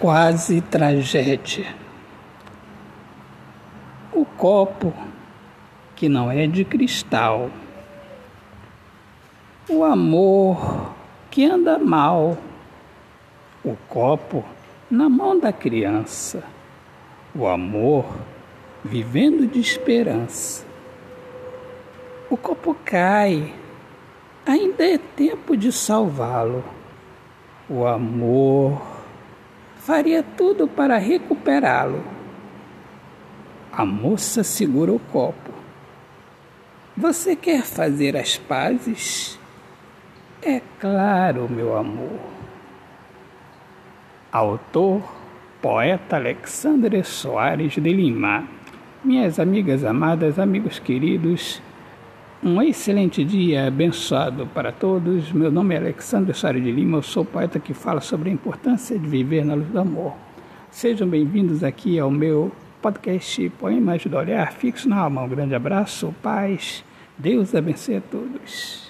quase tragédia. O copo que não é de cristal. O amor que anda mal. O copo na mão da criança. O amor vivendo de esperança. O copo cai, ainda é tempo de salvá-lo. O amor faria tudo para recuperá-lo. A moça segura o copo. Você quer fazer as pazes? É claro, meu amor. Autor, poeta Alexandre Soares de Lima. Minhas amigas amadas, amigos queridos, um excelente dia abençoado para todos. Meu nome é Alexandre Soares de Lima, eu sou poeta que fala sobre a importância de viver na luz do amor. Sejam bem-vindos aqui ao meu podcast Poemas do Olhar Fixo na Alma. Um grande abraço, paz, Deus abençoe a todos.